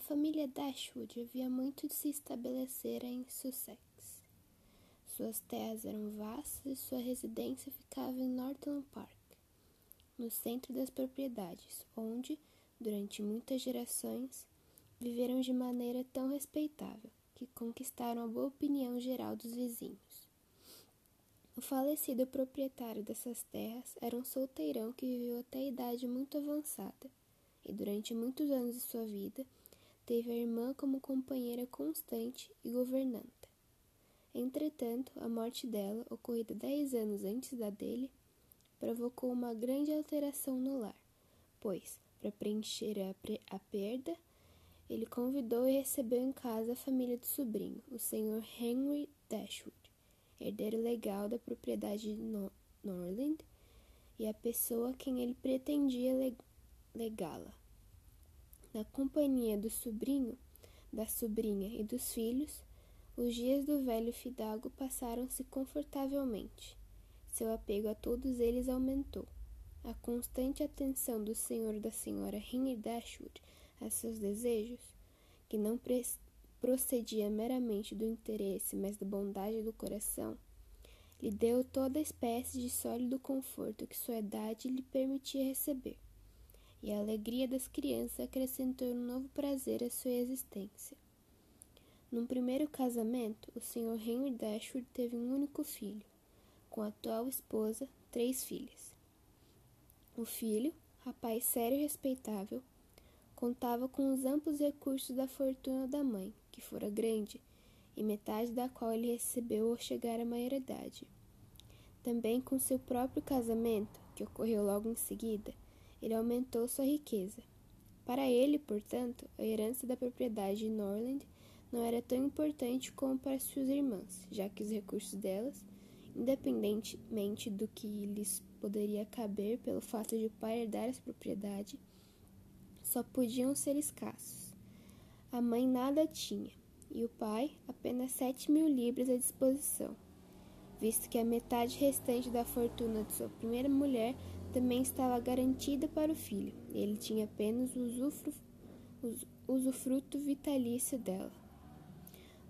família Dashwood havia muito de se estabelecer em Sussex. Suas terras eram vastas e sua residência ficava em Norton Park, no centro das propriedades, onde, durante muitas gerações, viveram de maneira tão respeitável que conquistaram a boa opinião geral dos vizinhos. O falecido proprietário dessas terras era um solteirão que viveu até a idade muito avançada e durante muitos anos de sua vida teve a irmã como companheira constante e governanta. Entretanto, a morte dela, ocorrida dez anos antes da dele, provocou uma grande alteração no lar, pois, para preencher a, a perda, ele convidou e recebeu em casa a família do sobrinho, o Sr. Henry Dashwood, herdeiro legal da propriedade de no Norland e a pessoa a quem ele pretendia legá-la. Na companhia do sobrinho, da sobrinha e dos filhos, os dias do velho fidalgo passaram-se confortavelmente. Seu apego a todos eles aumentou. A constante atenção do senhor da senhora Henry Dashwood a seus desejos, que não procedia meramente do interesse, mas da bondade do coração, lhe deu toda espécie de sólido conforto que sua idade lhe permitia receber e a alegria das crianças acrescentou um novo prazer à sua existência. Num primeiro casamento, o Sr. Henry Dashwood teve um único filho, com a atual esposa, três filhas. O filho, rapaz sério e respeitável, contava com os amplos recursos da fortuna da mãe, que fora grande, e metade da qual ele recebeu ao chegar à maioridade. Também com seu próprio casamento, que ocorreu logo em seguida, ele aumentou sua riqueza. Para ele, portanto, a herança da propriedade de Norland não era tão importante como para suas irmãs, já que os recursos delas, independentemente do que lhes poderia caber pelo fato de o pai herdar essa propriedade, só podiam ser escassos. A mãe nada tinha, e o pai apenas sete mil libras à disposição, visto que a metade restante da fortuna de sua primeira mulher também estava garantida para o filho, ele tinha apenas o usufruto vitalício dela.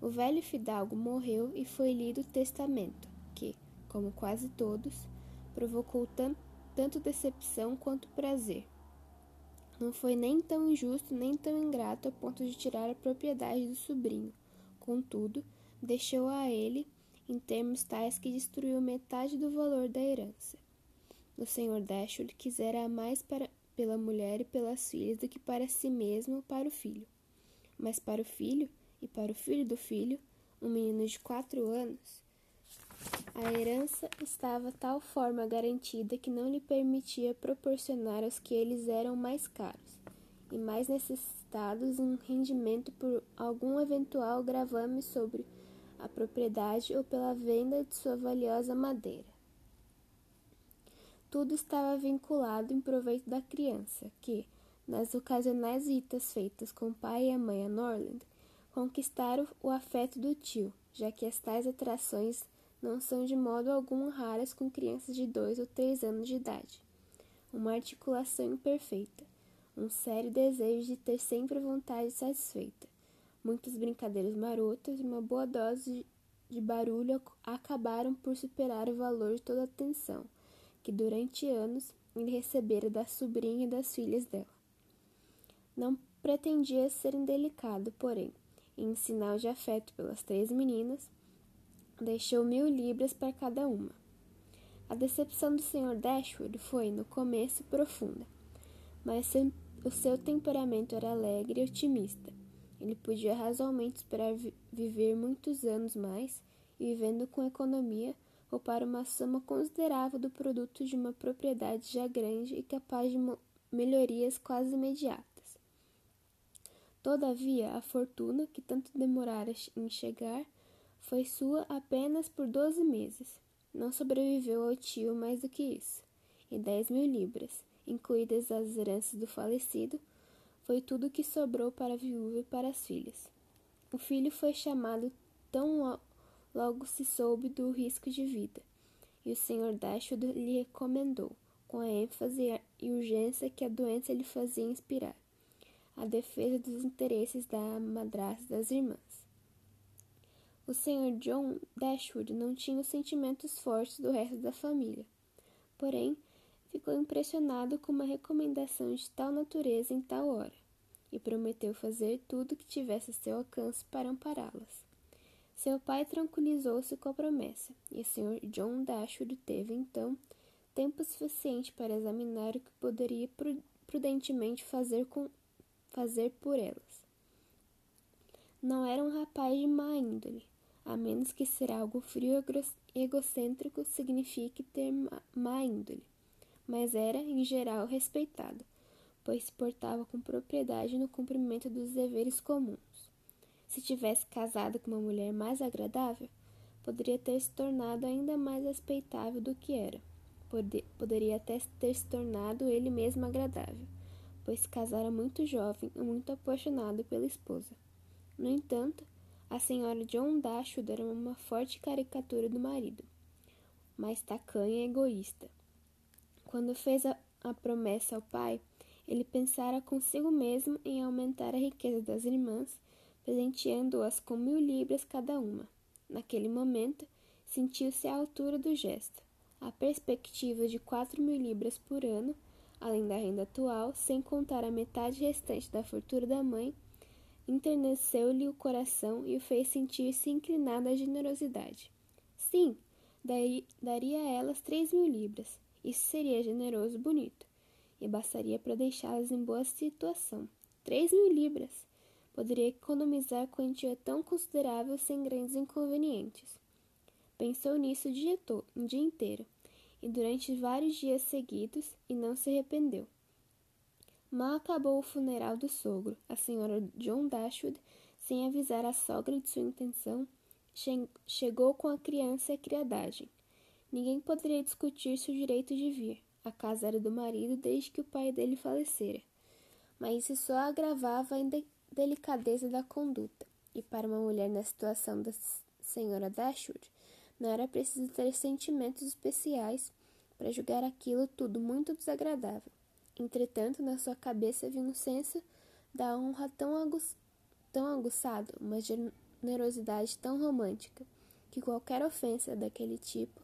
O velho fidalgo morreu e foi lido o testamento, que, como quase todos, provocou tanto decepção quanto prazer. Não foi nem tão injusto nem tão ingrato a ponto de tirar a propriedade do sobrinho. Contudo, deixou a ele em termos tais que destruiu metade do valor da herança. O Sr. Dashwood quisera mais para, pela mulher e pelas filhas do que para si mesmo ou para o filho. Mas para o filho e para o filho do filho, um menino de quatro anos, a herança estava tal forma garantida que não lhe permitia proporcionar aos que eles eram mais caros e mais necessitados um rendimento por algum eventual gravame sobre a propriedade ou pela venda de sua valiosa madeira. Tudo estava vinculado em proveito da criança, que, nas ocasionais visitas feitas com o pai e a mãe a Norland, conquistaram o afeto do tio, já que as tais atrações não são de modo algum raras com crianças de dois ou três anos de idade. Uma articulação imperfeita, um sério desejo de ter sempre a vontade satisfeita, muitas brincadeiras marotas e uma boa dose de barulho acabaram por superar o valor de toda a atenção que durante anos ele recebera da sobrinha e das filhas dela. Não pretendia ser indelicado, porém, em sinal de afeto pelas três meninas, deixou mil libras para cada uma. A decepção do Sr. Dashwood foi, no começo, profunda, mas o seu temperamento era alegre e otimista. Ele podia razoavelmente esperar vi viver muitos anos mais e, vivendo com economia, ou para uma soma considerável do produto de uma propriedade já grande e capaz de melhorias quase imediatas. Todavia, a fortuna, que tanto demorara em chegar, foi sua apenas por doze meses. Não sobreviveu ao tio mais do que isso, e dez mil libras, incluídas as heranças do falecido, foi tudo o que sobrou para a viúva e para as filhas. O filho foi chamado tão Logo se soube do risco de vida, e o Sr. Dashwood lhe recomendou, com a ênfase e urgência que a doença lhe fazia inspirar, a defesa dos interesses da madrasta das irmãs. O Sr. John Dashwood não tinha os sentimentos fortes do resto da família, porém ficou impressionado com uma recomendação de tal natureza em tal hora, e prometeu fazer tudo o que tivesse a seu alcance para ampará-las. Seu pai tranquilizou-se com a promessa, e o Sr. John Dashwood teve, então, tempo suficiente para examinar o que poderia prudentemente fazer, com, fazer por elas. Não era um rapaz de má índole, a menos que ser algo frio e egocêntrico signifique ter má índole mas era, em geral, respeitado, pois se portava com propriedade no cumprimento dos deveres comuns. Se tivesse casado com uma mulher mais agradável, poderia ter se tornado ainda mais respeitável do que era. Pod poderia até ter se tornado ele mesmo agradável, pois se casara muito jovem e muito apaixonado pela esposa. No entanto, a senhora John Dashwood era uma forte caricatura do marido, mais tacanha e egoísta. Quando fez a, a promessa ao pai, ele pensara consigo mesmo em aumentar a riqueza das irmãs, presenteando-as com mil libras cada uma. Naquele momento, sentiu-se à altura do gesto. A perspectiva de quatro mil libras por ano, além da renda atual, sem contar a metade restante da fortuna da mãe, enterneceu-lhe o coração e o fez sentir-se inclinado à generosidade. Sim, daí, daria a elas três mil libras, isso seria generoso e bonito, e bastaria para deixá-las em boa situação. Três mil libras! Poderia economizar quantia tão considerável sem grandes inconvenientes. Pensou nisso o dia, um dia inteiro, e durante vários dias seguidos, e não se arrependeu. Mal acabou o funeral do sogro, a senhora John Dashwood, sem avisar a sogra de sua intenção, che chegou com a criança e a criadagem. Ninguém poderia discutir-se o direito de vir. A casa era do marido desde que o pai dele falecera. Mas isso só agravava a indelicadeza da conduta. E para uma mulher na situação da senhora Dashwood, não era preciso ter sentimentos especiais para julgar aquilo tudo muito desagradável. Entretanto, na sua cabeça vinha um senso da honra tão, aguç... tão aguçado, uma generosidade tão romântica, que qualquer ofensa daquele tipo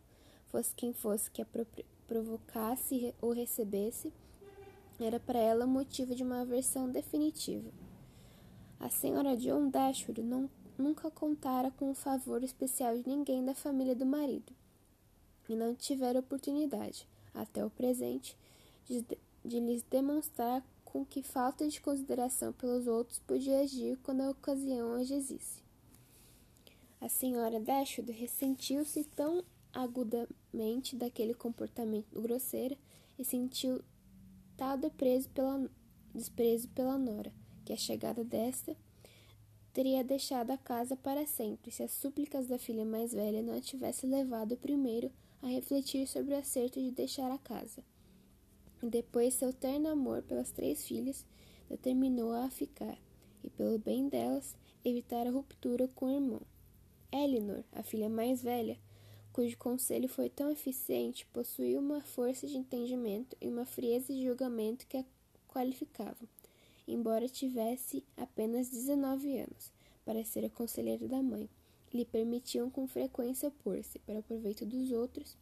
fosse quem fosse que a provocasse ou recebesse, era para ela motivo de uma aversão definitiva. A senhora John Dashwood não, nunca contara com o favor especial de ninguém da família do marido, e não tivera oportunidade, até o presente, de, de lhes demonstrar com que falta de consideração pelos outros podia agir quando a ocasião as exisse. A senhora Dashwood ressentiu-se tão agudamente daquele comportamento grosseiro e sentiu tal pela, desprezo pela nora, que a chegada desta teria deixado a casa para sempre se as súplicas da filha mais velha não a tivesse levado primeiro a refletir sobre o acerto de deixar a casa. Depois, seu terno amor pelas três filhas determinou-a a ficar, e pelo bem delas, evitar a ruptura com o irmão. Elinor, a filha mais velha, cujo conselho foi tão eficiente, possuía uma força de entendimento e uma frieza de julgamento que a qualificavam, embora tivesse apenas 19 anos, para ser a conselheira da mãe, lhe permitiam com frequência opor-se, para o proveito dos outros,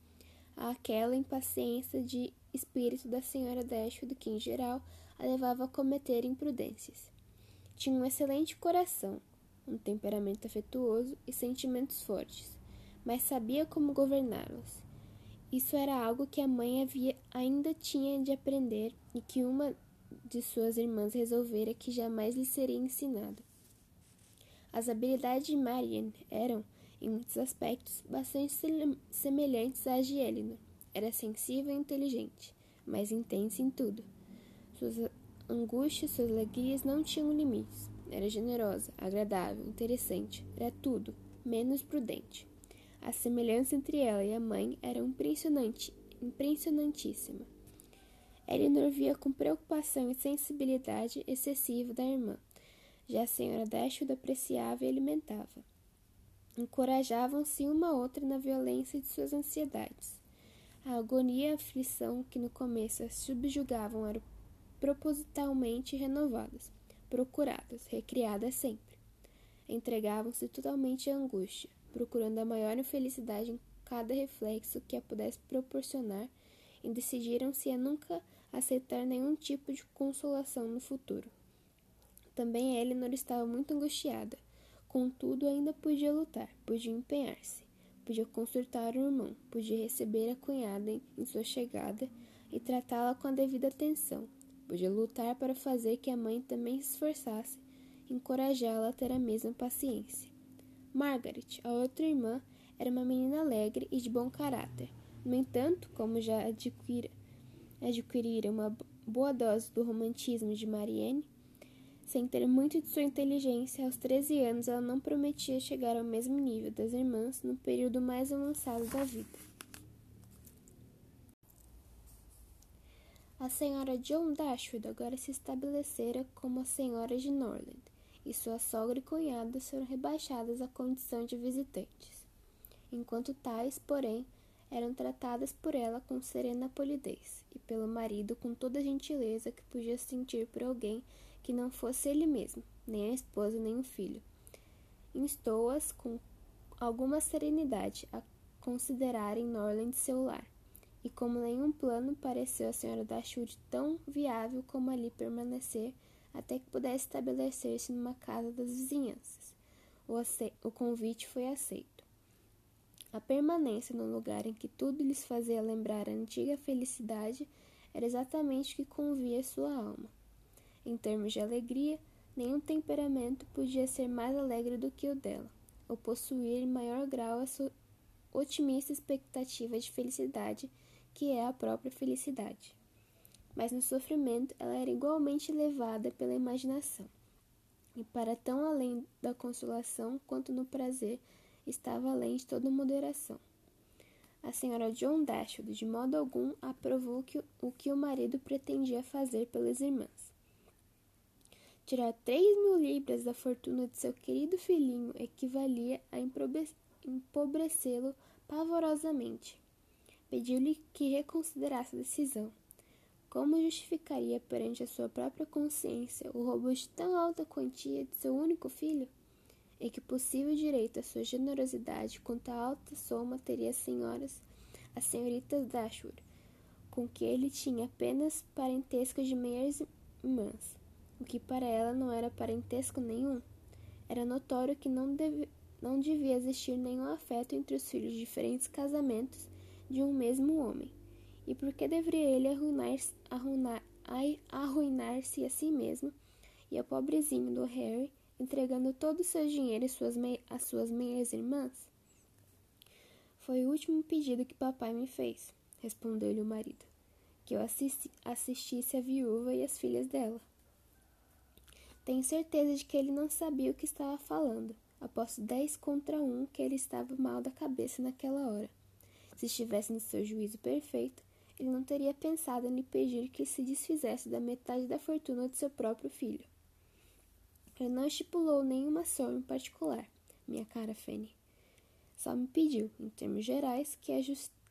àquela impaciência de espírito da senhora Dashwood que, em geral, a levava a cometer imprudências. Tinha um excelente coração, um temperamento afetuoso e sentimentos fortes mas sabia como governá-los. Isso era algo que a mãe havia, ainda tinha de aprender e que uma de suas irmãs resolvera que jamais lhe seria ensinado. As habilidades de Marianne eram, em muitos aspectos, bastante semelhantes às de Elinor. Era sensível e inteligente, mas intensa em tudo. Suas angústias, suas alegrias não tinham limites. Era generosa, agradável, interessante, era tudo, menos prudente. A semelhança entre ela e a mãe era impressionante, impressionantíssima. Eleanor via com preocupação e sensibilidade excessiva da irmã. Já a senhora Dashwood apreciava e alimentava. Encorajavam-se uma a outra na violência de suas ansiedades. A agonia e a aflição que no começo as subjugavam eram propositalmente renovadas, procuradas, recriadas sempre. Entregavam-se totalmente à angústia, procurando a maior infelicidade em cada reflexo que a pudesse proporcionar, e decidiram-se a nunca aceitar nenhum tipo de consolação no futuro. Também Eleanor estava muito angustiada, contudo ainda podia lutar, podia empenhar-se, podia consultar o irmão, podia receber a cunhada em sua chegada e tratá-la com a devida atenção, podia lutar para fazer que a mãe também se esforçasse, encorajá-la a ter a mesma paciência. Margaret, a outra irmã, era uma menina alegre e de bom caráter. No entanto, como já adquira, adquirira uma boa dose do romantismo de Marianne, sem ter muito de sua inteligência, aos 13 anos ela não prometia chegar ao mesmo nível das irmãs no período mais avançado da vida. A senhora John Dashwood agora se estabelecera como a senhora de Norland, e sua sogra e cunhada foram rebaixadas à condição de visitantes enquanto tais, porém, eram tratadas por ela com serena polidez, e pelo marido com toda a gentileza que podia sentir por alguém que não fosse ele mesmo, nem a esposa nem o filho. Instou-as com alguma serenidade a considerarem Norland seu lar, e como nenhum plano pareceu a senhora Dashwood tão viável como ali permanecer até que pudesse estabelecer-se numa casa das vizinhanças. O, o convite foi aceito. A permanência no lugar em que tudo lhes fazia lembrar a antiga felicidade era exatamente o que convia sua alma. Em termos de alegria, nenhum temperamento podia ser mais alegre do que o dela, ou possuir em maior grau a sua otimista expectativa de felicidade, que é a própria felicidade. Mas no sofrimento ela era igualmente levada pela imaginação, e para tão além da consolação quanto no prazer estava além de toda moderação. A senhora John Dashwood de modo algum aprovou que, o que o marido pretendia fazer pelas irmãs. Tirar três mil libras da fortuna de seu querido filhinho equivalia a empobrecê-lo pavorosamente. Pediu-lhe que reconsiderasse a decisão. Como justificaria perante a sua própria consciência o roubo de tão alta quantia de seu único filho? E que possível direito à sua generosidade quanto à alta soma teria as senhoras, as senhoritas Dashwood, com que ele tinha apenas parentesco de meias irmãs, o que para ela não era parentesco nenhum. Era notório que não, deve, não devia existir nenhum afeto entre os filhos de diferentes casamentos de um mesmo homem. E por que deveria ele arruinar-se arruinar, arruinar a si mesmo e ao pobrezinho do Harry entregando todo o seu dinheiro suas às suas meias irmãs? Foi o último pedido que papai me fez, respondeu-lhe o marido, que eu assisti assistisse a viúva e as filhas dela. Tenho certeza de que ele não sabia o que estava falando. Aposto dez contra um que ele estava mal da cabeça naquela hora. Se estivesse no seu juízo perfeito, ele não teria pensado em lhe pedir que se desfizesse da metade da fortuna de seu próprio filho. Ele não estipulou nenhuma ação em particular, minha cara Fanny. Só me pediu, em termos gerais, que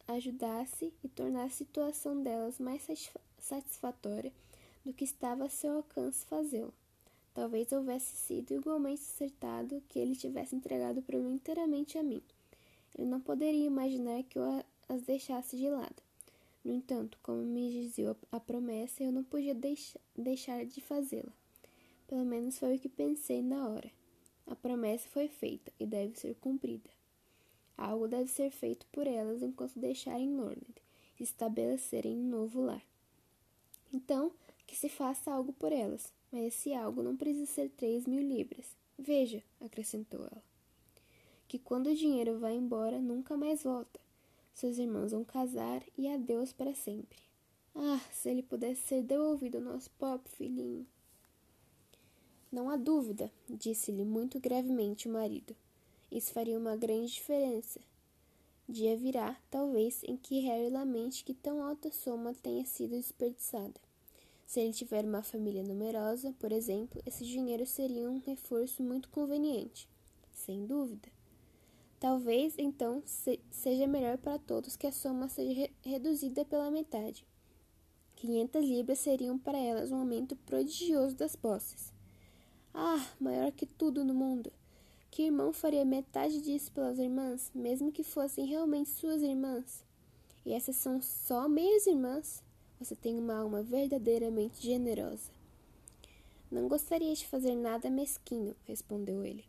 ajudasse e tornasse a situação delas mais satisfatória do que estava a seu alcance fazê-lo. Talvez houvesse sido igualmente acertado que ele tivesse entregado o problema inteiramente a mim. Ele não poderia imaginar que eu as deixasse de lado. No entanto, como me dizia a promessa, eu não podia deixar de fazê-la. Pelo menos foi o que pensei na hora. A promessa foi feita e deve ser cumprida. Algo deve ser feito por elas enquanto deixarem Norland e estabelecerem um novo lar. Então, que se faça algo por elas, mas esse algo não precisa ser três mil libras. Veja, acrescentou ela, que quando o dinheiro vai embora, nunca mais volta. Seus irmãos vão casar e adeus para sempre. Ah, se ele pudesse ser devolvido ao nosso pobre filhinho. Não há dúvida, disse-lhe muito gravemente o marido. Isso faria uma grande diferença. Dia virá, talvez, em que Harry lamente que tão alta soma tenha sido desperdiçada. Se ele tiver uma família numerosa, por exemplo, esse dinheiro seria um reforço muito conveniente. Sem dúvida. Talvez, então, se seja melhor para todos que a soma seja re reduzida pela metade. Quinhentas libras seriam para elas um aumento prodigioso das posses. Ah, maior que tudo no mundo! Que irmão faria metade disso pelas irmãs, mesmo que fossem realmente suas irmãs? E essas são só meias irmãs? Você tem uma alma verdadeiramente generosa. Não gostaria de fazer nada mesquinho, respondeu ele.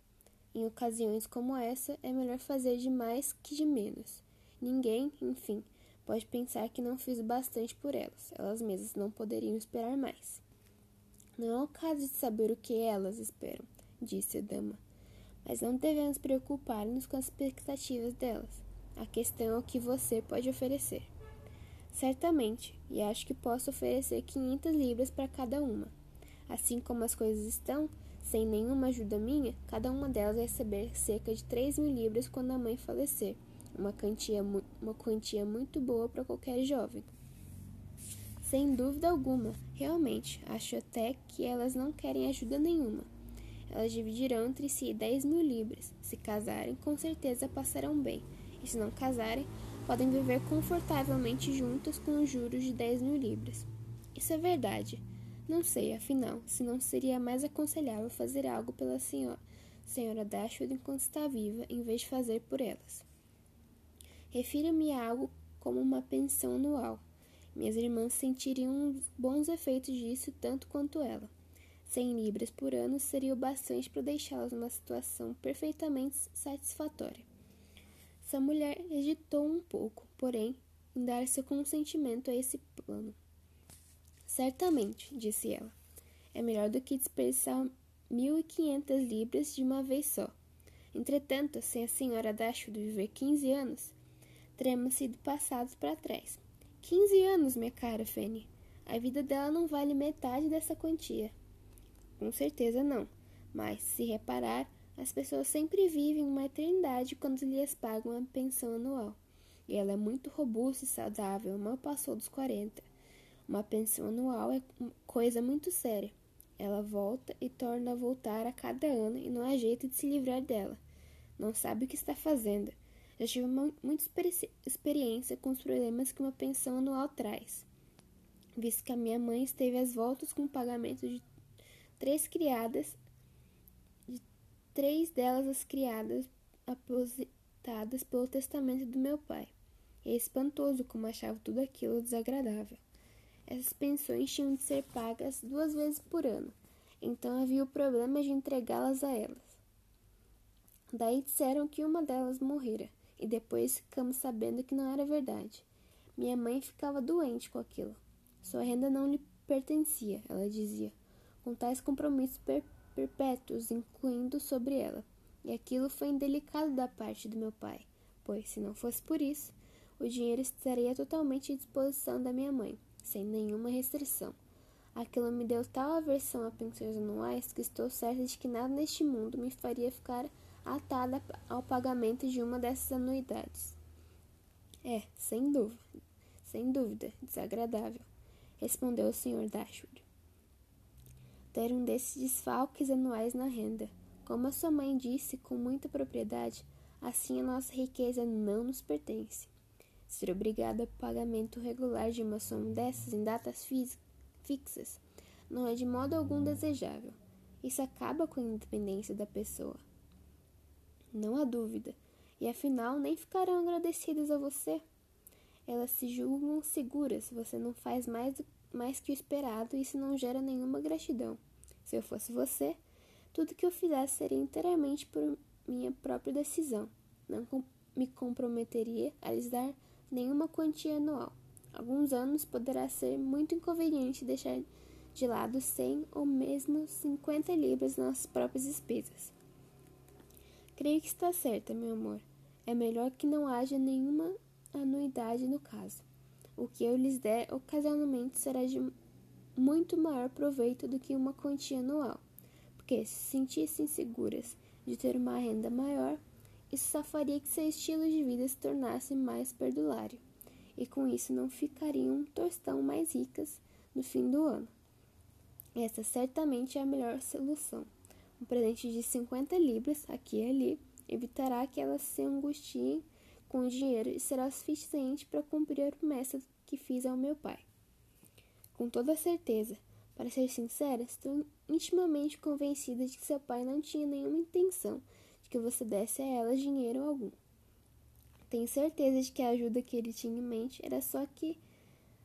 Em ocasiões como essa, é melhor fazer de mais que de menos. Ninguém, enfim, pode pensar que não fiz bastante por elas. Elas mesmas não poderiam esperar mais. Não é o caso de saber o que elas esperam, disse a dama mas não devemos preocupar-nos com as expectativas delas. A questão é o que você pode oferecer. Certamente, e acho que posso oferecer 500 libras para cada uma. Assim como as coisas estão, sem nenhuma ajuda minha, cada uma delas vai receber cerca de 3 mil libras quando a mãe falecer, uma quantia, uma quantia muito boa para qualquer jovem. Sem dúvida alguma, realmente, acho até que elas não querem ajuda nenhuma. Elas dividirão entre si dez mil libras. Se casarem, com certeza passarão bem. E se não casarem, podem viver confortavelmente juntas com os juros de dez mil libras. Isso é verdade. Não sei, afinal, se não seria mais aconselhável fazer algo pela senhora, senhora Dashwood enquanto está viva, em vez de fazer por elas. Refira-me a algo como uma pensão anual. Minhas irmãs sentiriam bons efeitos disso tanto quanto ela. 100 libras por ano seria o bastante para deixá-las numa situação perfeitamente satisfatória. Essa mulher hesitou um pouco, porém, em dar seu consentimento a esse plano. Certamente, disse ela, é melhor do que desperdiçar mil e quinhentas libras de uma vez só. Entretanto, se a senhora Dashwood viver quinze anos, teremos sido passados para trás. Quinze anos, minha cara Fanny. A vida dela não vale metade dessa quantia. Com certeza não. Mas, se reparar, as pessoas sempre vivem uma eternidade quando lhes pagam a pensão anual. E ela é muito robusta e saudável, mal passou dos 40. Uma pensão anual é coisa muito séria. Ela volta e torna a voltar a cada ano e não há jeito de se livrar dela. Não sabe o que está fazendo. Já tive muita experiência com os problemas que uma pensão anual traz. Visto que a minha mãe esteve às voltas com o pagamento de três criadas, de três delas as criadas aposentadas pelo testamento do meu pai. É espantoso como achava tudo aquilo desagradável. Essas pensões tinham de ser pagas duas vezes por ano, então havia o problema de entregá-las a elas. Daí disseram que uma delas morrera, e depois ficamos sabendo que não era verdade. Minha mãe ficava doente com aquilo. Sua renda não lhe pertencia, ela dizia com tais compromissos per perpétuos incluindo sobre ela. E aquilo foi indelicado da parte do meu pai, pois, se não fosse por isso, o dinheiro estaria totalmente à disposição da minha mãe, sem nenhuma restrição. Aquilo me deu tal aversão a pensões anuais que estou certa de que nada neste mundo me faria ficar atada ao pagamento de uma dessas anuidades. É, sem dúvida, sem dúvida, desagradável, respondeu o Sr. Dashwood ter um desses desfalques anuais na renda. Como a sua mãe disse com muita propriedade, assim a nossa riqueza não nos pertence. Ser obrigado ao pagamento regular de uma soma dessas em datas fixas não é de modo algum desejável. Isso acaba com a independência da pessoa. Não há dúvida. E afinal, nem ficarão agradecidas a você. Elas se julgam seguras, você não faz mais mais que o esperado e isso não gera nenhuma gratidão. Se eu fosse você, tudo que eu fizesse seria inteiramente por minha própria decisão. Não me comprometeria a lhes dar nenhuma quantia anual. Alguns anos poderá ser muito inconveniente deixar de lado 100 ou mesmo 50 libras nas próprias despesas. Creio que está certa, meu amor. É melhor que não haja nenhuma anuidade no caso. O que eu lhes der ocasionalmente será de muito maior proveito do que uma quantia anual, porque se sentissem seguras de ter uma renda maior, isso só faria que seu estilo de vida se tornasse mais perdulário, e com isso não ficariam um tostão mais ricas no fim do ano. Essa certamente é a melhor solução. Um presente de 50 libras, aqui e ali, evitará que elas se angustiem com o dinheiro e será suficiente para cumprir a promessa que fiz ao meu pai. Com toda certeza, Para ser sincera, estou intimamente convencida de que seu pai não tinha nenhuma intenção de que você desse a ela dinheiro algum. Tenho certeza de que a ajuda que ele tinha em mente era só que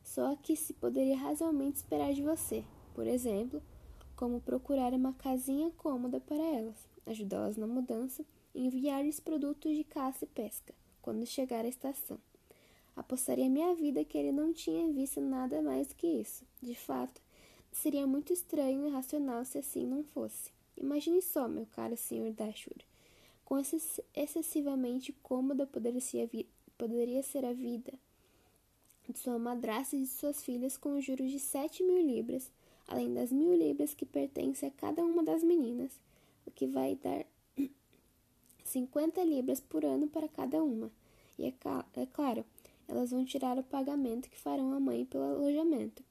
só que se poderia razoavelmente esperar de você. Por exemplo, como procurar uma casinha cômoda para elas, ajudá-las na mudança e enviar-lhes produtos de caça e pesca quando chegar à estação. Apostaria minha vida que ele não tinha visto nada mais do que isso. De fato, seria muito estranho e irracional se assim não fosse. Imagine só, meu caro Sr. Dashwood, quão excessivamente cômoda poderia ser, a vida de sua madrasta e de suas filhas com juros de sete mil libras, além das mil libras que pertencem a cada uma das meninas, o que vai dar cinquenta libras por ano para cada uma. E é, é claro, elas vão tirar o pagamento que farão a mãe pelo alojamento.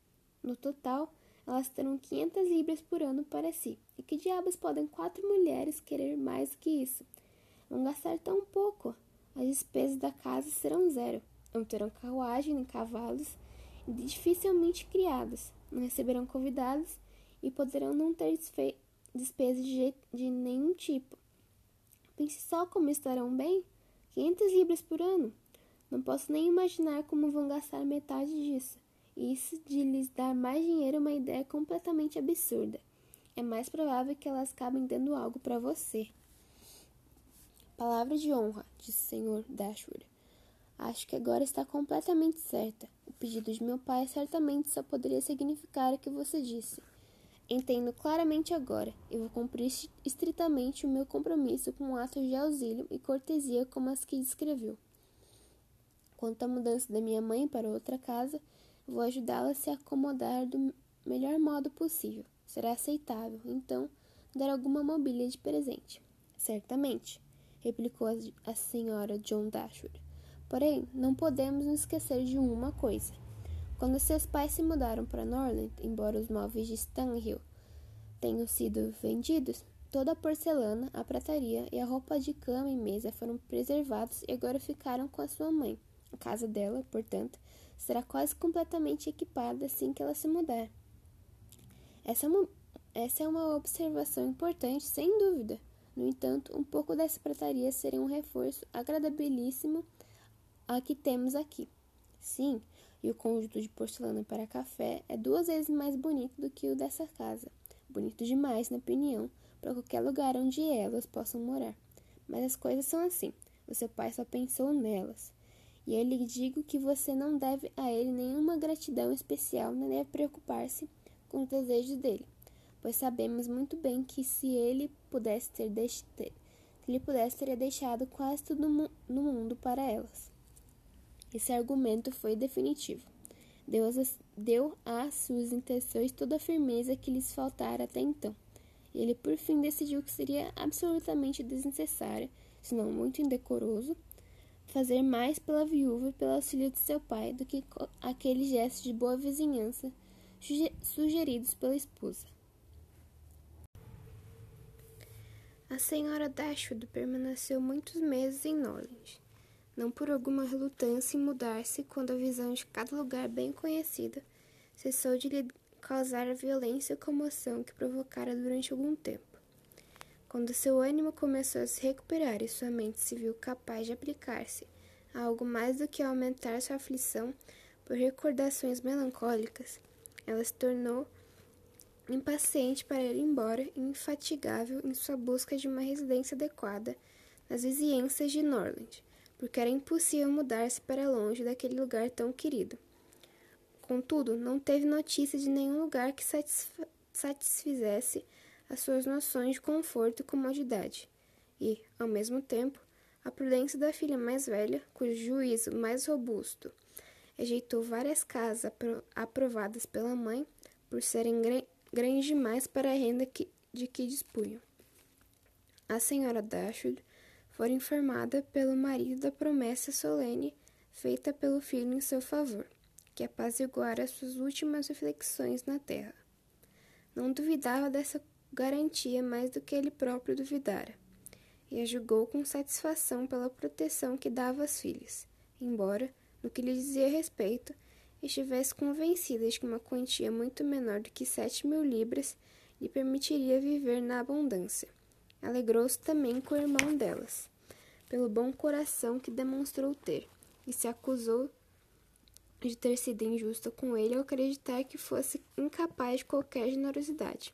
No total, elas terão 500 libras por ano para si. E que diabos podem quatro mulheres querer mais do que isso? Vão gastar tão pouco. As despesas da casa serão zero. Não terão carruagem nem cavalos, dificilmente criados. Não receberão convidados e poderão não ter despesas de, de nenhum tipo. Pense só como estarão bem. 500 libras por ano. Não posso nem imaginar como vão gastar metade disso. Isso de lhes dar mais dinheiro é uma ideia completamente absurda. É mais provável que elas acabem dando algo para você. Palavra de honra, disse o Sr. Dashwood. Acho que agora está completamente certa. O pedido de meu pai certamente só poderia significar o que você disse. Entendo claramente agora e vou cumprir estritamente o meu compromisso com atos de auxílio e cortesia como as que descreveu. Quanto à mudança da minha mãe para outra casa, vou ajudá-la a se acomodar do melhor modo possível. Será aceitável, então, dar alguma mobília de presente. Certamente, replicou a senhora John Dashwood. Porém, não podemos nos esquecer de uma coisa. Quando seus pais se mudaram para Norland, embora os móveis de Stanhill tenham sido vendidos, toda a porcelana, a prataria e a roupa de cama e mesa foram preservados e agora ficaram com a sua mãe. A casa dela, portanto, será quase completamente equipada assim que ela se mudar. Essa é uma, essa é uma observação importante, sem dúvida. No entanto, um pouco dessa prataria seria um reforço agradabilíssimo a que temos aqui. Sim, e o conjunto de porcelana para café é duas vezes mais bonito do que o dessa casa. Bonito demais, na opinião, para qualquer lugar onde elas possam morar. Mas as coisas são assim. O seu pai só pensou nelas. E eu lhe digo que você não deve a ele nenhuma gratidão especial, nem deve preocupar-se com os desejos dele, pois sabemos muito bem que se ele pudesse ter, ele pudesse teria deixado quase tudo no mundo para elas. Esse argumento foi definitivo. Deus deu às suas intenções toda a firmeza que lhes faltara até então. Ele por fim decidiu que seria absolutamente desnecessário, se não muito indecoroso, fazer mais pela viúva e pelo auxílio de seu pai do que aqueles gestos de boa vizinhança sugeridos pela esposa. A senhora Dashwood permaneceu muitos meses em Norland, não por alguma relutância em mudar-se quando a visão de cada lugar bem conhecido cessou de lhe causar a violência e comoção que provocara durante algum tempo. Quando seu ânimo começou a se recuperar e sua mente se viu capaz de aplicar-se a algo mais do que aumentar sua aflição por recordações melancólicas, ela se tornou impaciente para ir embora e infatigável em sua busca de uma residência adequada nas vizinhanças de Norland, porque era impossível mudar-se para longe daquele lugar tão querido. Contudo, não teve notícia de nenhum lugar que satisfizesse as suas noções de conforto e comodidade, e, ao mesmo tempo, a prudência da filha mais velha, cujo juízo mais robusto rejeitou várias casas apro aprovadas pela mãe por serem grandes demais para a renda que, de que dispunham. A senhora Dashwood fora informada pelo marido da promessa solene feita pelo filho em seu favor, que apaziguara suas últimas reflexões na terra. Não duvidava dessa garantia mais do que ele próprio duvidara, e a julgou com satisfação pela proteção que dava às filhas, embora, no que lhe dizia respeito, estivesse convencida de que uma quantia muito menor do que sete mil libras lhe permitiria viver na abundância. Alegrou-se também com o irmão delas, pelo bom coração que demonstrou ter, e se acusou de ter sido injusta com ele ao acreditar que fosse incapaz de qualquer generosidade.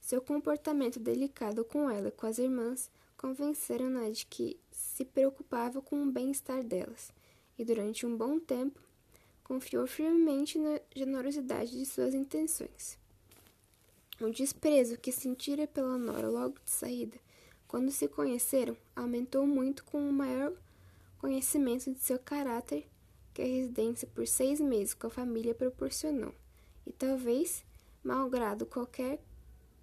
Seu comportamento delicado com ela e com as irmãs convenceram-na de que se preocupava com o bem-estar delas, e durante um bom tempo confiou firmemente na generosidade de suas intenções. O desprezo que sentira pela Nora logo de saída, quando se conheceram, aumentou muito com o maior conhecimento de seu caráter que a residência por seis meses com a família proporcionou, e talvez, malgrado qualquer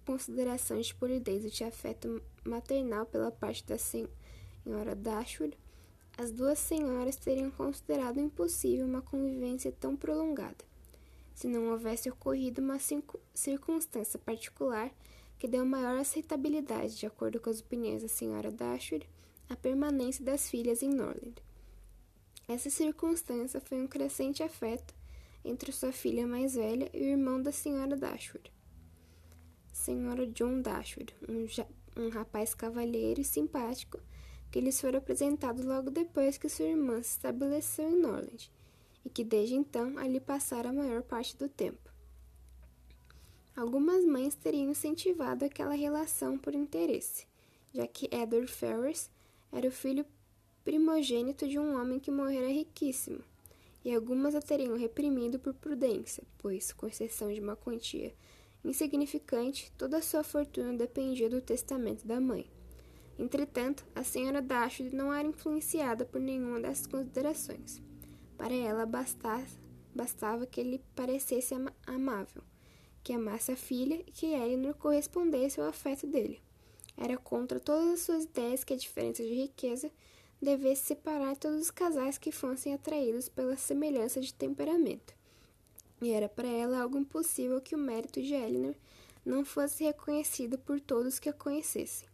consideração de polidez e de afeto maternal pela parte da senhora Dashwood, as duas senhoras teriam considerado impossível uma convivência tão prolongada, se não houvesse ocorrido uma circunstância particular que deu maior aceitabilidade, de acordo com as opiniões da senhora Dashwood, à permanência das filhas em Norland. Essa circunstância foi um crescente afeto entre sua filha mais velha e o irmão da senhora Dashwood senhora John Dashwood, um, um rapaz cavalheiro e simpático que lhes foi apresentado logo depois que sua irmã se estabeleceu em Norland e que desde então ali passara a maior parte do tempo. Algumas mães teriam incentivado aquela relação por interesse, já que Edward Ferrars era o filho primogênito de um homem que morrera riquíssimo, e algumas a teriam reprimido por prudência, pois, com exceção de uma quantia insignificante, toda a sua fortuna dependia do testamento da mãe. Entretanto, a senhora Dashwood não era influenciada por nenhuma dessas considerações. Para ela bastasse, bastava que ele parecesse am amável, que amasse a filha e que Eleanor correspondesse ao afeto dele. Era contra todas as suas ideias que a diferença de riqueza devesse separar todos os casais que fossem atraídos pela semelhança de temperamento e era para ela algo impossível que o mérito de Eleanor não fosse reconhecido por todos que a conhecessem.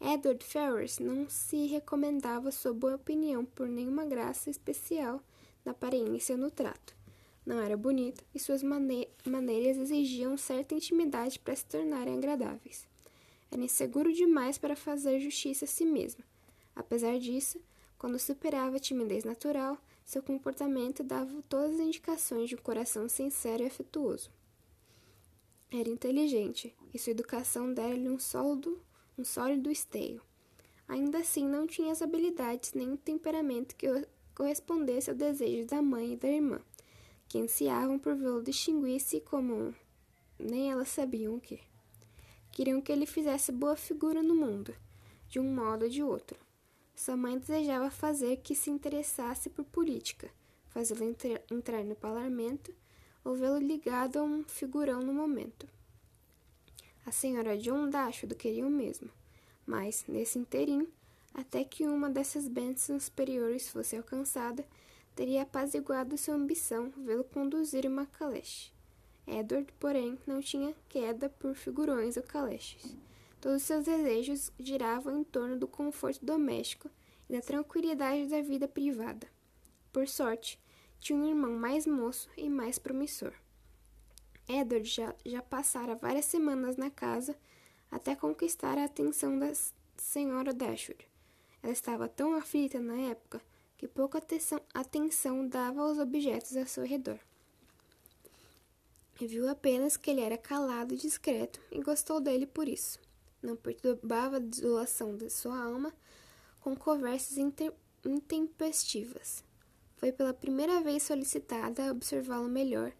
Edward Ferrars não se recomendava sua boa opinião por nenhuma graça especial na aparência ou no trato. Não era bonito e suas mane maneiras exigiam certa intimidade para se tornarem agradáveis. Era inseguro demais para fazer justiça a si mesmo. Apesar disso, quando superava a timidez natural, seu comportamento dava todas as indicações de um coração sincero e afetuoso. Era inteligente, e sua educação dera-lhe um sólido, um sólido esteio. Ainda assim, não tinha as habilidades nem o temperamento que correspondesse ao desejo da mãe e da irmã, que ansiavam por vê-lo distinguir-se como nem elas sabiam o que. Queriam que ele fizesse boa figura no mundo, de um modo ou de outro. Sua mãe desejava fazer que se interessasse por política, fazê-lo entrar no parlamento ou vê-lo ligado a um figurão no momento. A senhora John Dashwood queria o mesmo, mas, nesse interim, até que uma dessas bênçãos superiores fosse alcançada, teria apaziguado sua ambição vê-lo conduzir uma caleche. Edward, porém, não tinha queda por figurões ou caleches. Todos seus desejos giravam em torno do conforto doméstico e da tranquilidade da vida privada. Por sorte, tinha um irmão mais moço e mais promissor. Edward já, já passara várias semanas na casa até conquistar a atenção da senhora Dashwood. Ela estava tão aflita na época que pouca atenção, atenção dava aos objetos ao seu redor. E viu apenas que ele era calado e discreto e gostou dele por isso não perturbava a desolação de sua alma com conversas intempestivas. Foi pela primeira vez solicitada a observá-lo melhor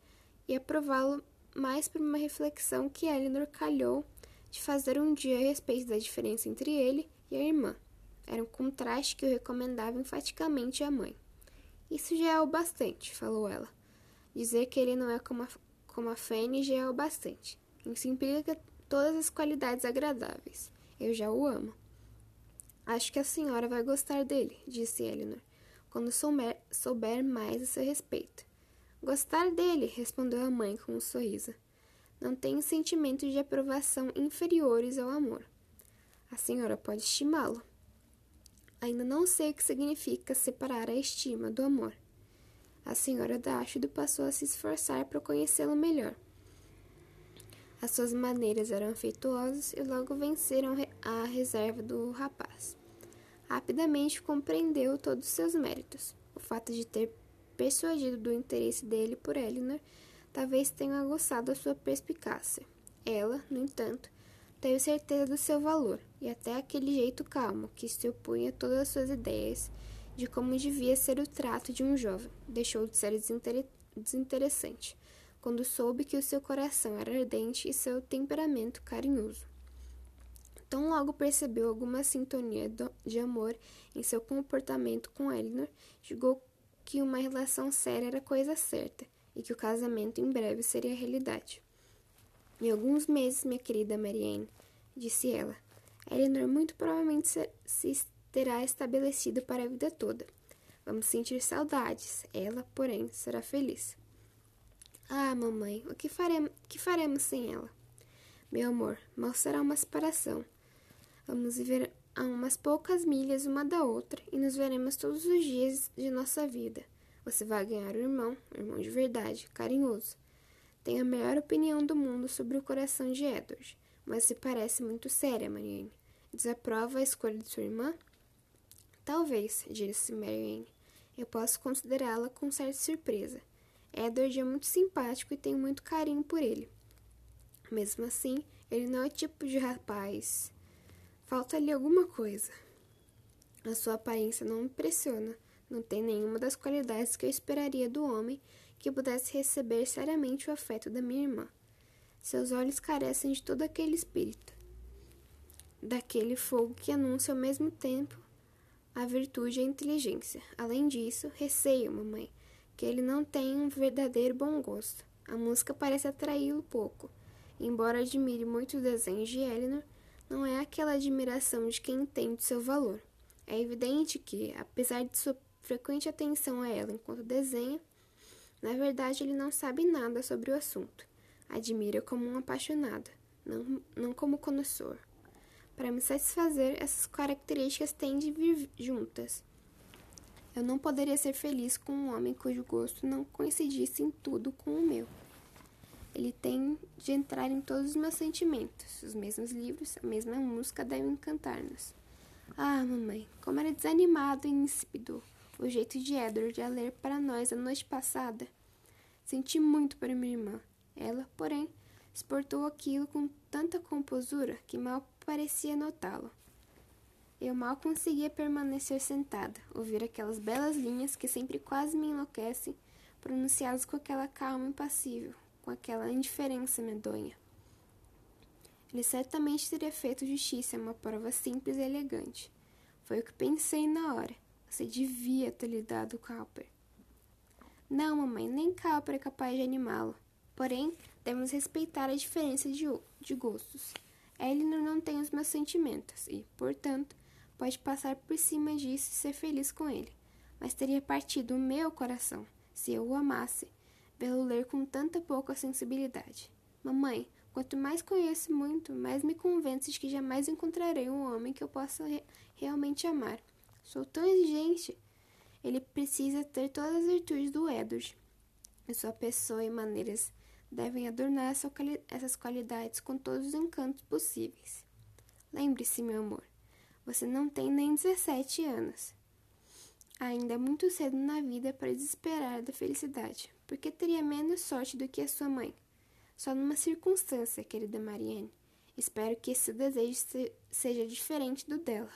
e aprová-lo mais por uma reflexão que Eleanor calhou de fazer um dia a respeito da diferença entre ele e a irmã. Era um contraste que eu recomendava enfaticamente à mãe. Isso já é o bastante, falou ela. Dizer que ele não é como a, como a Fanny já é o bastante. Isso implica todas as qualidades agradáveis. Eu já o amo. Acho que a senhora vai gostar dele, disse Eleanor, quando souber, souber mais a seu respeito. Gostar dele, respondeu a mãe com um sorriso. Não tenho sentimentos de aprovação inferiores ao amor. A senhora pode estimá-lo. Ainda não sei o que significa separar a estima do amor. a senhora da Ashdo passou a se esforçar para conhecê-lo melhor. As suas maneiras eram afetuosas e logo venceram a reserva do rapaz. Rapidamente compreendeu todos os seus méritos. O fato de ter persuadido do interesse dele por Eleanor talvez tenha aguçado a sua perspicácia. Ela, no entanto, teve certeza do seu valor e até aquele jeito calmo que se opunha a todas as suas ideias de como devia ser o trato de um jovem deixou de ser desinteressante quando soube que o seu coração era ardente e seu temperamento carinhoso. Tão logo percebeu alguma sintonia de amor em seu comportamento com Eleanor, julgou que uma relação séria era coisa certa e que o casamento em breve seria realidade. Em alguns meses, minha querida Marianne, disse ela, Eleanor muito provavelmente se terá estabelecido para a vida toda. Vamos sentir saudades. Ela, porém, será feliz. Ah, mamãe, o que faremos, que faremos sem ela? Meu amor, mal será uma separação. Vamos viver a umas poucas milhas uma da outra e nos veremos todos os dias de nossa vida. Você vai ganhar um irmão, um irmão de verdade, carinhoso. Tem a melhor opinião do mundo sobre o coração de Edward, mas se parece muito séria, Marianne. Desaprova a escolha de sua irmã? Talvez, disse Marianne. Eu posso considerá-la com certa surpresa. Edward é muito simpático e tenho muito carinho por ele. Mesmo assim, ele não é tipo de rapaz. Falta-lhe alguma coisa. A sua aparência não me impressiona. Não tem nenhuma das qualidades que eu esperaria do homem que pudesse receber seriamente o afeto da minha irmã. Seus olhos carecem de todo aquele espírito, daquele fogo que anuncia ao mesmo tempo a virtude e a inteligência. Além disso, receio, mamãe, que ele não tenha um verdadeiro bom gosto. A música parece atraí-lo pouco. Embora admire muito os desenhos de Eleanor, não é aquela admiração de quem entende seu valor. É evidente que, apesar de sua frequente atenção a ela enquanto desenha, na verdade, ele não sabe nada sobre o assunto. Admira como um apaixonado, não, não como conhecedor. Para me satisfazer, essas características têm de vir juntas. Eu não poderia ser feliz com um homem cujo gosto não coincidisse em tudo com o meu. Ele tem de entrar em todos os meus sentimentos. Os mesmos livros, a mesma música devem encantar-nos. Ah, mamãe, como era desanimado e insípido o jeito de Edward a ler para nós a noite passada. Senti muito para minha irmã. Ela, porém, exportou aquilo com tanta composura que mal parecia notá-lo. Eu mal conseguia permanecer sentada, ouvir aquelas belas linhas que sempre quase me enlouquecem, pronunciadas com aquela calma impassível, com aquela indiferença medonha. Ele certamente teria feito justiça a uma prova simples e elegante. Foi o que pensei na hora. Você devia ter lhe dado Cowper. Não, mamãe, nem Cowper é capaz de animá-lo. Porém, devemos respeitar a diferença de, de gostos. Eleanor não tem os meus sentimentos e, portanto, pode passar por cima disso e ser feliz com ele. Mas teria partido o meu coração se eu o amasse, vê-lo ler com tanta pouca sensibilidade. Mamãe, quanto mais conheço muito, mais me convence de que jamais encontrarei um homem que eu possa re realmente amar. Sou tão exigente. Ele precisa ter todas as virtudes do Edward. E sua pessoa e maneiras devem adornar essas qualidades com todos os encantos possíveis. Lembre-se, meu amor, você não tem nem 17 anos. Ainda é muito cedo na vida para desesperar da felicidade, porque teria menos sorte do que a sua mãe. Só numa circunstância, querida Marianne. Espero que esse desejo se seja diferente do dela.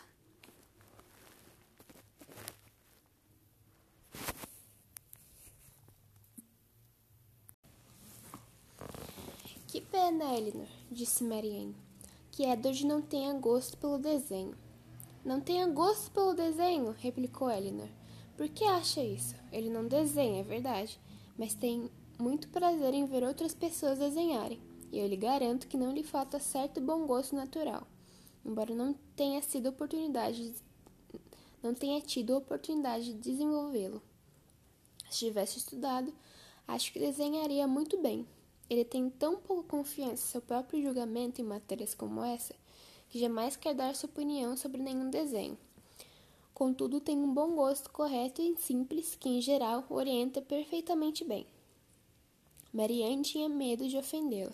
Que pena, Eleanor, disse Marianne, que Edward não tenha gosto pelo desenho. Não tenha gosto pelo desenho, replicou Eleanor. Por que acha isso? Ele não desenha, é verdade, mas tem muito prazer em ver outras pessoas desenharem, e eu lhe garanto que não lhe falta certo bom gosto natural, embora não tenha sido oportunidade de, não tenha tido oportunidade de desenvolvê-lo. Se tivesse estudado, acho que desenharia muito bem. Ele tem tão pouca confiança em seu próprio julgamento em matérias como essa que jamais quer dar sua opinião sobre nenhum desenho. contudo tem um bom gosto correto e simples que, em geral, orienta perfeitamente bem. Marianne tinha medo de ofendê-la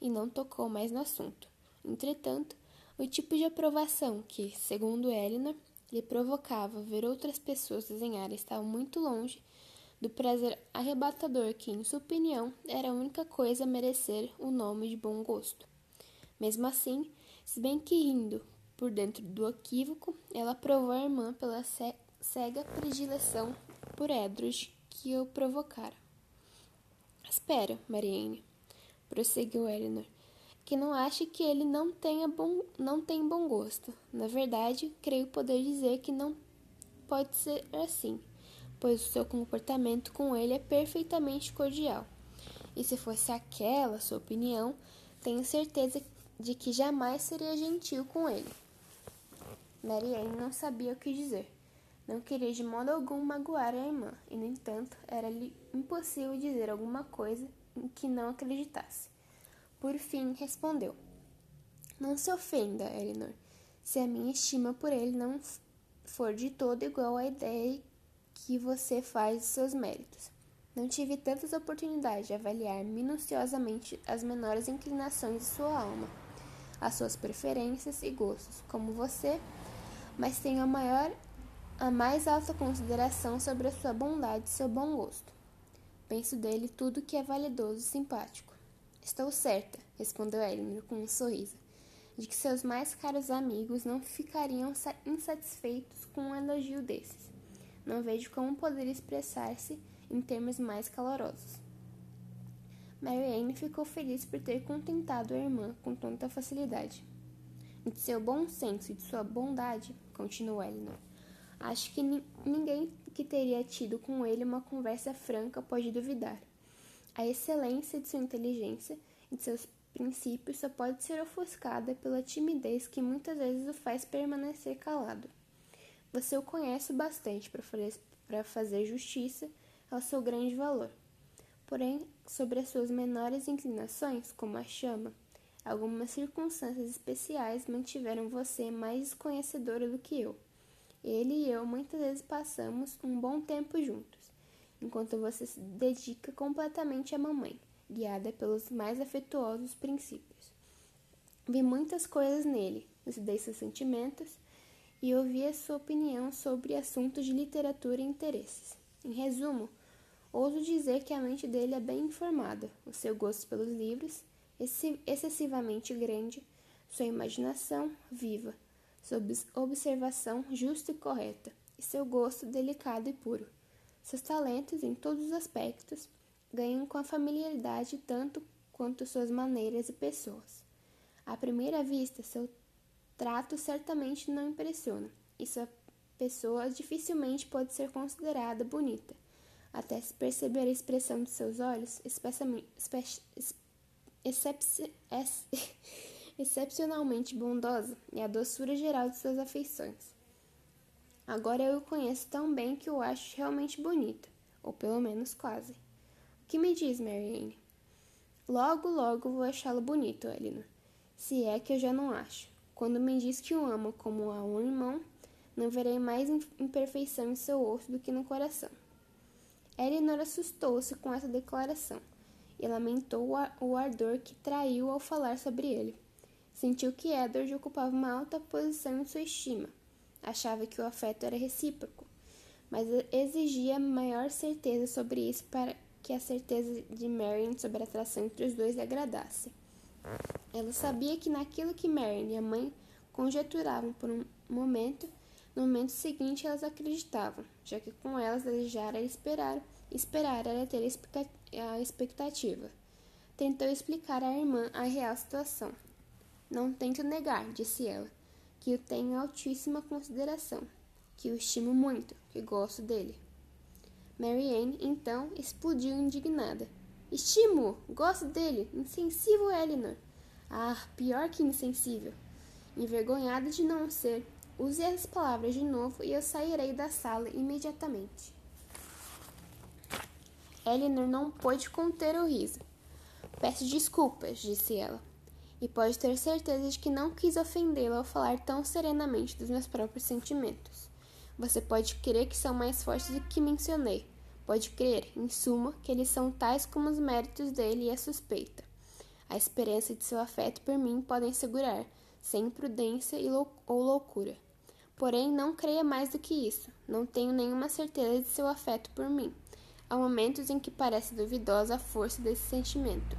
e não tocou mais no assunto. Entretanto, o tipo de aprovação que, segundo Eleanor, lhe provocava ver outras pessoas desenharem estava muito longe do prazer arrebatador que, em sua opinião, era a única coisa a merecer o nome de bom gosto. Mesmo assim, se bem que rindo por dentro do equívoco, ela aprovou a irmã pela cega predileção por Edros que o provocara. Espera, Marianne, prosseguiu Eleanor, que não ache que ele não tenha bom, não tem bom gosto. Na verdade, creio poder dizer que não pode ser assim pois o seu comportamento com ele é perfeitamente cordial. E se fosse aquela sua opinião, tenho certeza de que jamais seria gentil com ele. Marianne não sabia o que dizer. Não queria de modo algum magoar a irmã, e, no entanto, era-lhe impossível dizer alguma coisa em que não acreditasse. Por fim, respondeu: Não se ofenda, Eleanor, se a minha estima por ele não for de todo igual à ideia que você faz seus méritos. Não tive tantas oportunidades de avaliar minuciosamente as menores inclinações de sua alma, as suas preferências e gostos, como você, mas tenho a maior, a mais alta consideração sobre a sua bondade e seu bom gosto. Penso dele tudo que é validoso e simpático. Estou certa, respondeu Elinor com um sorriso, de que seus mais caros amigos não ficariam insatisfeitos com um elogio desses não vejo como poderia expressar-se em termos mais calorosos. Marianne ficou feliz por ter contentado a irmã com tanta facilidade. De seu bom senso e de sua bondade, continuou Eleanor, acho que ninguém que teria tido com ele uma conversa franca pode duvidar. A excelência de sua inteligência e de seus princípios só pode ser ofuscada pela timidez que muitas vezes o faz permanecer calado. Você o conhece bastante para fazer justiça ao seu grande valor. Porém, sobre as suas menores inclinações, como a chama, algumas circunstâncias especiais mantiveram você mais desconhecedora do que eu. Ele e eu muitas vezes passamos um bom tempo juntos, enquanto você se dedica completamente à mamãe, guiada pelos mais afetuosos princípios. Vi muitas coisas nele, estudei seus sentimentos e ouvir a sua opinião sobre assuntos de literatura e interesses. Em resumo, ouso dizer que a mente dele é bem informada, o seu gosto pelos livros excessivamente grande, sua imaginação viva, sua observação justa e correta, e seu gosto delicado e puro. Seus talentos, em todos os aspectos, ganham com a familiaridade tanto quanto suas maneiras e pessoas. À primeira vista, seu trato certamente não impressiona, e sua pessoa dificilmente pode ser considerada bonita. Até se perceber a expressão de seus olhos, excepcionalmente bondosa, e a doçura geral de suas afeições. Agora eu o conheço tão bem que o acho realmente bonito, ou pelo menos quase. O que me diz, Marianne? Logo, logo vou achá-lo bonito, Eleanor, se é que eu já não acho. Quando me diz que o amo como a um irmão, não verei mais imperfeição em seu rosto do que no coração. Eleanor assustou-se com essa declaração e lamentou o ardor que traiu ao falar sobre ele. Sentiu que Edward ocupava uma alta posição em sua estima. Achava que o afeto era recíproco, mas exigia maior certeza sobre isso para que a certeza de Marion sobre a atração entre os dois lhe agradasse. Ela sabia que naquilo que Mary e a mãe conjeturavam por um momento, no momento seguinte elas acreditavam, já que com elas desejar era esperar, esperar era ter a expectativa. Tentou explicar à irmã a real situação. Não tento negar, disse ela, que o tenho em altíssima consideração, que o estimo muito, que gosto dele. Marianne, então, explodiu indignada. Estimo, gosto dele, insensível Eleanor. Ah, pior que insensível. Envergonhada de não ser, use as palavras de novo e eu sairei da sala imediatamente. Eleanor não pôde conter o riso. Peço desculpas, disse ela, e pode ter certeza de que não quis ofendê-la ao falar tão serenamente dos meus próprios sentimentos. Você pode crer que são mais fortes do que mencionei. Pode crer, em suma, que eles são tais como os méritos dele e a suspeita. A esperança de seu afeto por mim podem segurar, sem imprudência lou ou loucura. Porém, não creia mais do que isso. Não tenho nenhuma certeza de seu afeto por mim. Há momentos em que parece duvidosa a força desse sentimento.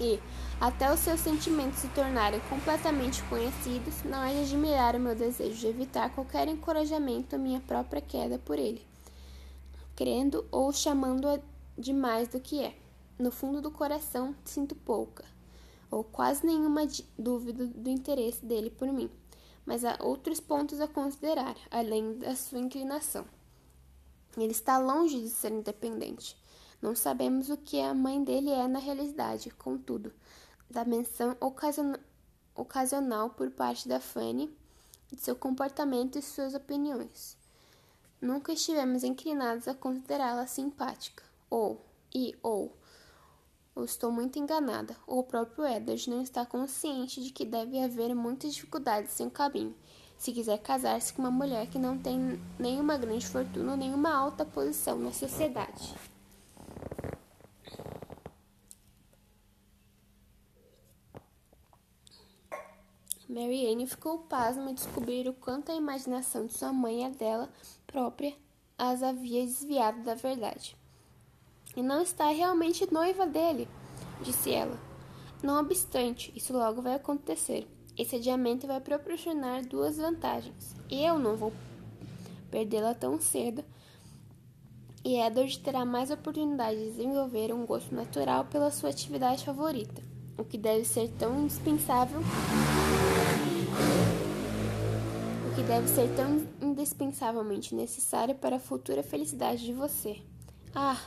E, até os seus sentimentos se tornarem completamente conhecidos, não é de admirar o meu desejo de evitar qualquer encorajamento à minha própria queda por ele, crendo ou chamando-a de mais do que é. No fundo do coração, sinto pouca, ou quase nenhuma dúvida do interesse dele por mim, mas há outros pontos a considerar, além da sua inclinação. Ele está longe de ser independente. Não sabemos o que a mãe dele é na realidade, contudo, da menção ocasion ocasional por parte da Fanny de seu comportamento e suas opiniões. Nunca estivemos inclinados a considerá-la simpática, ou, e, ou, ou estou muito enganada, ou o próprio Edward não está consciente de que deve haver muitas dificuldades em seu caminho, se quiser casar-se com uma mulher que não tem nenhuma grande fortuna ou nenhuma alta posição na sociedade. Mary Anne ficou pasma ao descobrir o quanto a imaginação de sua mãe e a dela própria as havia desviado da verdade. E não está realmente noiva dele, disse ela. Não obstante, isso logo vai acontecer. Esse adiamento vai proporcionar duas vantagens. Eu não vou perdê-la tão cedo, e Edward terá mais oportunidade de desenvolver um gosto natural pela sua atividade favorita, o que deve ser tão indispensável o que deve ser tão indispensavelmente necessário para a futura felicidade de você. Ah,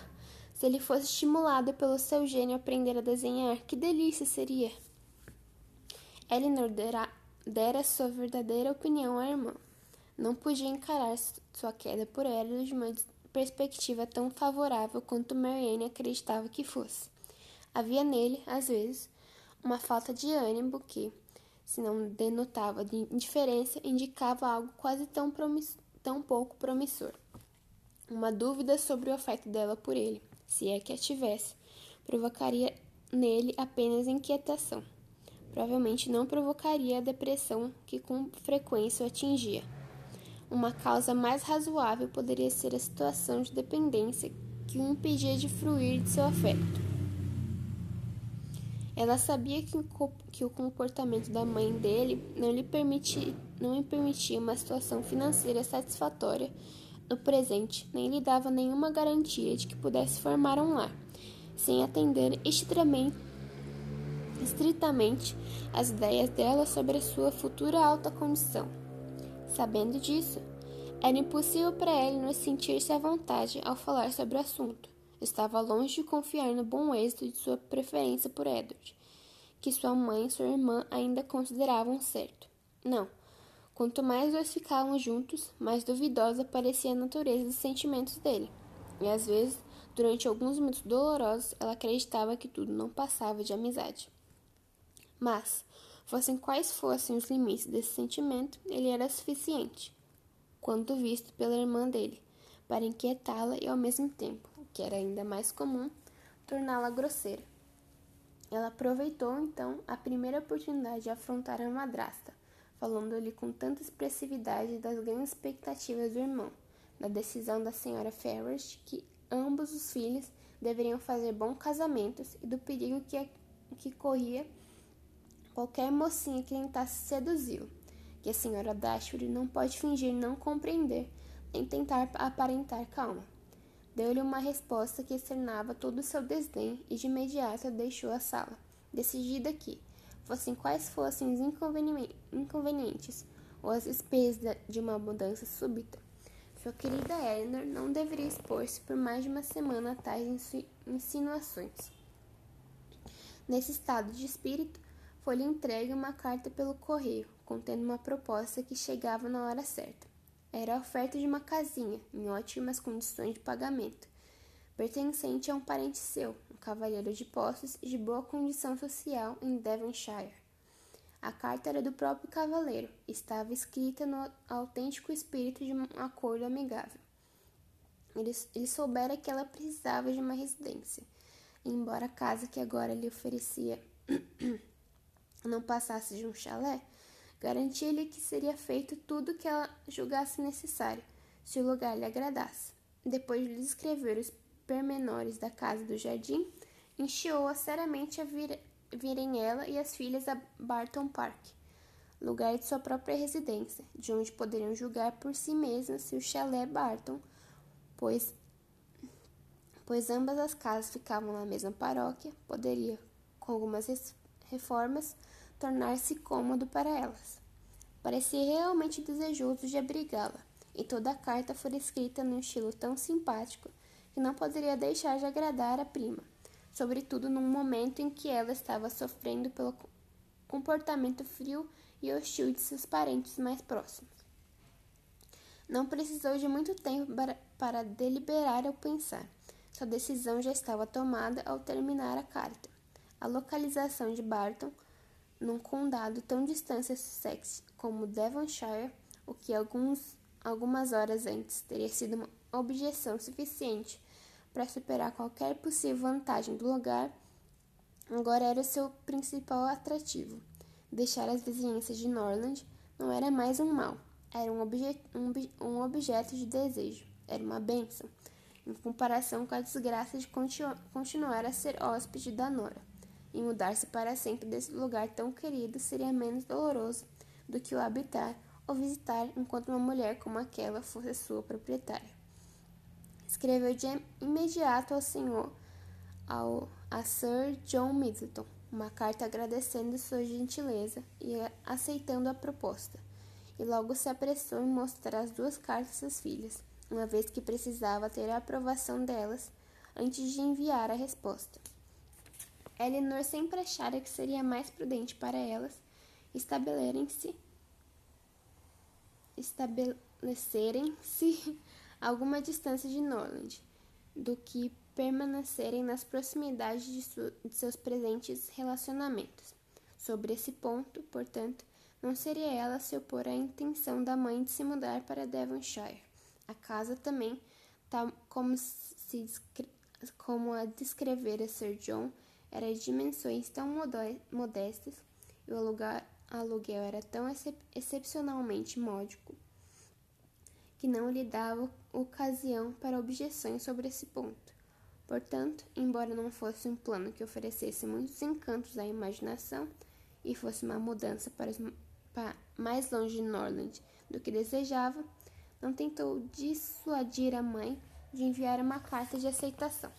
se ele fosse estimulado pelo seu gênio a aprender a desenhar, que delícia seria! Eleanor dera, dera sua verdadeira opinião à irmã. Não podia encarar sua queda por ela de uma perspectiva tão favorável quanto Marianne acreditava que fosse. Havia nele, às vezes, uma falta de ânimo que, se não denotava de indiferença, indicava algo quase tão, tão pouco promissor. Uma dúvida sobre o afeto dela por ele, se é que a tivesse, provocaria nele apenas inquietação. Provavelmente não provocaria a depressão que com frequência o atingia. Uma causa mais razoável poderia ser a situação de dependência que o impedia de fruir de seu afeto. Ela sabia que, o comportamento da mãe dele não lhe permitia, não lhe permitia uma situação financeira satisfatória no presente, nem lhe dava nenhuma garantia de que pudesse formar um lar, sem atender estritamente, as ideias dela sobre a sua futura alta condição. Sabendo disso, era impossível para ele não sentir-se à vontade ao falar sobre o assunto. Estava longe de confiar no bom êxito de sua preferência por Edward, que sua mãe e sua irmã ainda consideravam certo. Não. Quanto mais dois ficavam juntos, mais duvidosa parecia a natureza dos sentimentos dele. E às vezes, durante alguns minutos dolorosos, ela acreditava que tudo não passava de amizade. Mas, fossem quais fossem os limites desse sentimento, ele era suficiente, quando visto pela irmã dele, para inquietá-la e ao mesmo tempo que era ainda mais comum, torná-la grosseira. Ela aproveitou então a primeira oportunidade de afrontar a madrasta, falando-lhe com tanta expressividade das grandes expectativas do irmão, da decisão da senhora Ferrers que ambos os filhos deveriam fazer bons casamentos e do perigo que, que corria qualquer mocinha que tentasse seduzi-lo, que a senhora Dashwood não pode fingir não compreender nem tentar aparentar calma. Deu-lhe uma resposta que externava todo o seu desdém e de imediato deixou a sala, decidida que, fossem quais fossem os inconvenientes ou as despesas de uma mudança súbita, sua querida Eleanor não deveria expor-se por mais de uma semana a tais insinuações. Nesse estado de espírito, foi-lhe entregue uma carta pelo correio, contendo uma proposta que chegava na hora certa. Era a oferta de uma casinha, em ótimas condições de pagamento, pertencente a um parente seu, cavalheiro de posses e de boa condição social em Devonshire. A carta era do próprio cavaleiro, estava escrita no autêntico espírito de um acordo amigável. Ele, ele soubera que ela precisava de uma residência, embora a casa que agora lhe oferecia não passasse de um chalé, garantia-lhe que seria feito tudo o que ela julgasse necessário, se o lugar lhe agradasse. Depois de lhe descrever os permenores da casa do jardim, encheou-a seriamente a vir, virem ela e as filhas a Barton Park, lugar de sua própria residência, de onde poderiam julgar por si mesmas se o chalé Barton, pois, pois ambas as casas ficavam na mesma paróquia, poderia, com algumas reformas, tornar-se cômodo para elas. Parecia realmente desejoso de abrigá-la, e toda a carta foi escrita num estilo tão simpático que não poderia deixar de agradar a prima, sobretudo num momento em que ela estava sofrendo pelo comportamento frio e hostil de seus parentes mais próximos. Não precisou de muito tempo para, para deliberar ou pensar. Sua decisão já estava tomada ao terminar a carta. A localização de Barton, num condado tão distante a Sussex como Devonshire, o que alguns, algumas horas antes teria sido uma objeção suficiente para superar qualquer possível vantagem do lugar, agora era seu principal atrativo. Deixar as vizinhanças de Norland não era mais um mal, era um, obje um, um objeto de desejo, era uma bênção, em comparação com a desgraça de continu continuar a ser hóspede da Nora e mudar-se para sempre desse lugar tão querido seria menos doloroso do que o habitar ou visitar enquanto uma mulher como aquela fosse sua proprietária. Escreveu de imediato ao senhor, ao, a Sir John Middleton, uma carta agradecendo sua gentileza e aceitando a proposta, e logo se apressou em mostrar as duas cartas às filhas, uma vez que precisava ter a aprovação delas antes de enviar a resposta. Eleanor sempre achara que seria mais prudente para elas estabelecerem-se estabelecerem-se alguma distância de Norland do que permanecerem nas proximidades de, de seus presentes relacionamentos. Sobre esse ponto, portanto, não seria ela se opor à intenção da mãe de se mudar para Devonshire. A casa também, tal como, se, como a descrevera Sir John, era de dimensões tão modestas e o aluguel era tão excep excepcionalmente módico que não lhe dava ocasião para objeções sobre esse ponto. Portanto, embora não fosse um plano que oferecesse muitos encantos à imaginação e fosse uma mudança para, para mais longe de Norland do que desejava, não tentou dissuadir a mãe de enviar uma carta de aceitação.